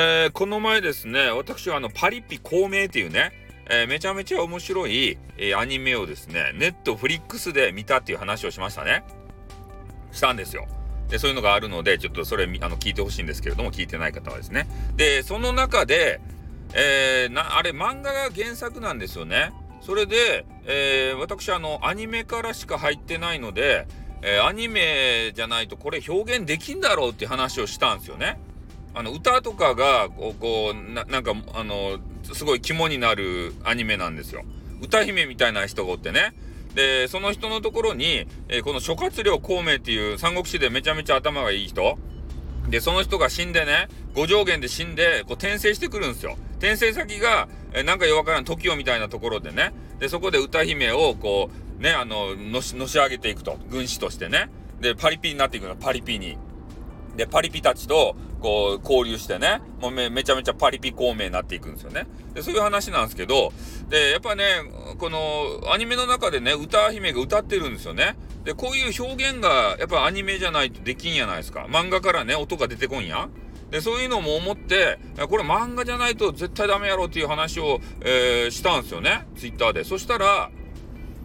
えー、この前ですね、私はあの、パリピ孔明っていうね、えー、めちゃめちゃ面白い、えー、アニメをですね、ネットフリックスで見たっていう話をしましたね。したんですよ。で、そういうのがあるので、ちょっとそれ、あの、聞いてほしいんですけれども、聞いてない方はですね。で、その中で、えー、な、あれ、漫画が原作なんですよね。それで、えー、私、あの、アニメからしか入ってないので、え、アニメじゃないとこれ表現できんだろうって話をしたんですよね。あの歌とかがこうこうななんかあのすごい肝になるアニメなんですよ。歌姫みたいな人がおってね。でその人のところに、えー、この諸葛亮孔明っていう三国志でめちゃめちゃ頭がいい人でその人が死んでね五条原で死んでこう転生してくるんですよ。転生先が、えー、なんかよわからん TOKIO みたいなところでねでそこで歌姫をこうね、あの、のし、のし上げていくと。軍師としてね。で、パリピになっていくの、パリピに。で、パリピたちと、こう、交流してね、もうめめちゃめちゃパリピ孔明になっていくんですよね。で、そういう話なんですけど、で、やっぱね、この、アニメの中でね、歌姫が歌ってるんですよね。で、こういう表現が、やっぱアニメじゃないとできんやないですか。漫画からね、音が出てこんや。で、そういうのも思って、これ漫画じゃないと絶対ダメやろっていう話を、えー、したんですよね。ツイッターで。そしたら、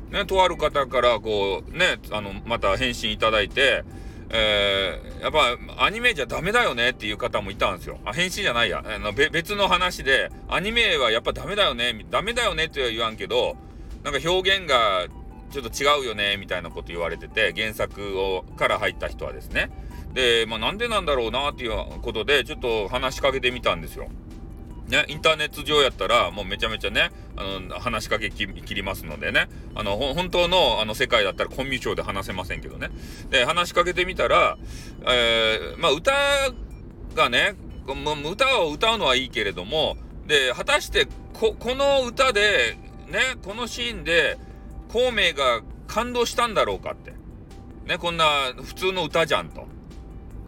ね、とある方からこうね、あの、また返信いただいて、えー、やっぱアニメじゃダメだよねっていう方もいたんですよ。あ、返信じゃないや。あの別の話で、アニメはやっぱダメだよね、ダメだよねっては言わんけど、なんか表現がちょっと違うよね、みたいなこと言われてて、原作をから入った人はですね。で、まあなんでなんだろうなっていうことで、ちょっと話しかけてみたんですよ。ね、インターネット上やったら、もうめちゃめちゃね、あの、話しかけきりますのでね、あの、本当の、あの、世界だったらコンビューで話せませんけどね。で、話しかけてみたら、えー、まあ、歌がね、歌を歌うのはいいけれども、で、果たして、こ、この歌で、ね、このシーンで、孔明が感動したんだろうかって。ね、こんな普通の歌じゃんと。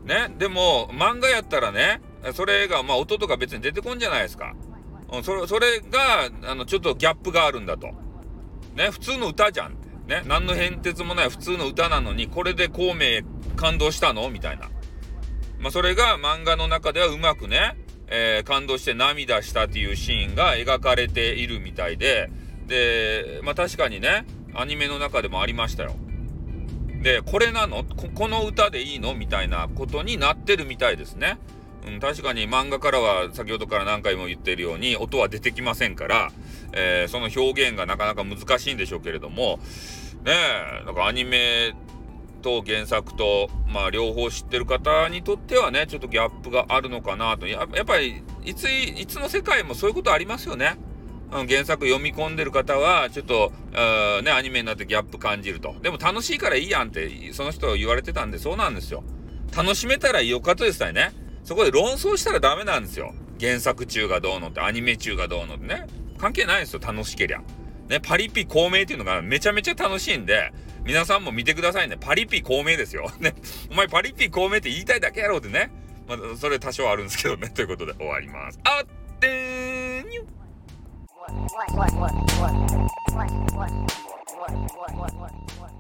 ね、でも、漫画やったらね、それが、まあ、音とか別に出てこんじゃないですか。うん、それ、それが、あの、ちょっとギャップがあるんだと。ね、普通の歌じゃん。ね、何の変哲もない普通の歌なのに、これで孔明感動したの？みたいな。まあ、それが漫画の中ではうまくね、えー、感動して涙したっていうシーンが描かれているみたいで、で、まあ、確かにね、アニメの中でもありましたよ。で、これなの？この歌でいいの？みたいなことになってるみたいですね。うん、確かに漫画からは先ほどから何回も言っているように音は出てきませんから、えー、その表現がなかなか難しいんでしょうけれども、ねえ、なんかアニメと原作と、まあ両方知ってる方にとってはね、ちょっとギャップがあるのかなと。やっぱり、いつ、いつの世界もそういうことありますよね。うん、原作読み込んでる方は、ちょっと、ね、アニメになってギャップ感じると。でも楽しいからいいやんって、その人言われてたんで、そうなんですよ。楽しめたらよかとですね。そこで論争したらダメなんですよ。原作中がどうのって、アニメ中がどうのってね。関係ないですよ、楽しけりゃ。ね、パリピ孔明っていうのがめちゃめちゃ楽しいんで、皆さんも見てくださいね。パリピ孔明ですよ。ね。お前パリピ孔明って言いたいだけやろうってね。まあ、それ多少あるんですけどね。ということで終わります。あってーにゅ what, what, what, what, what, what, what, what, what, what, what, what, what.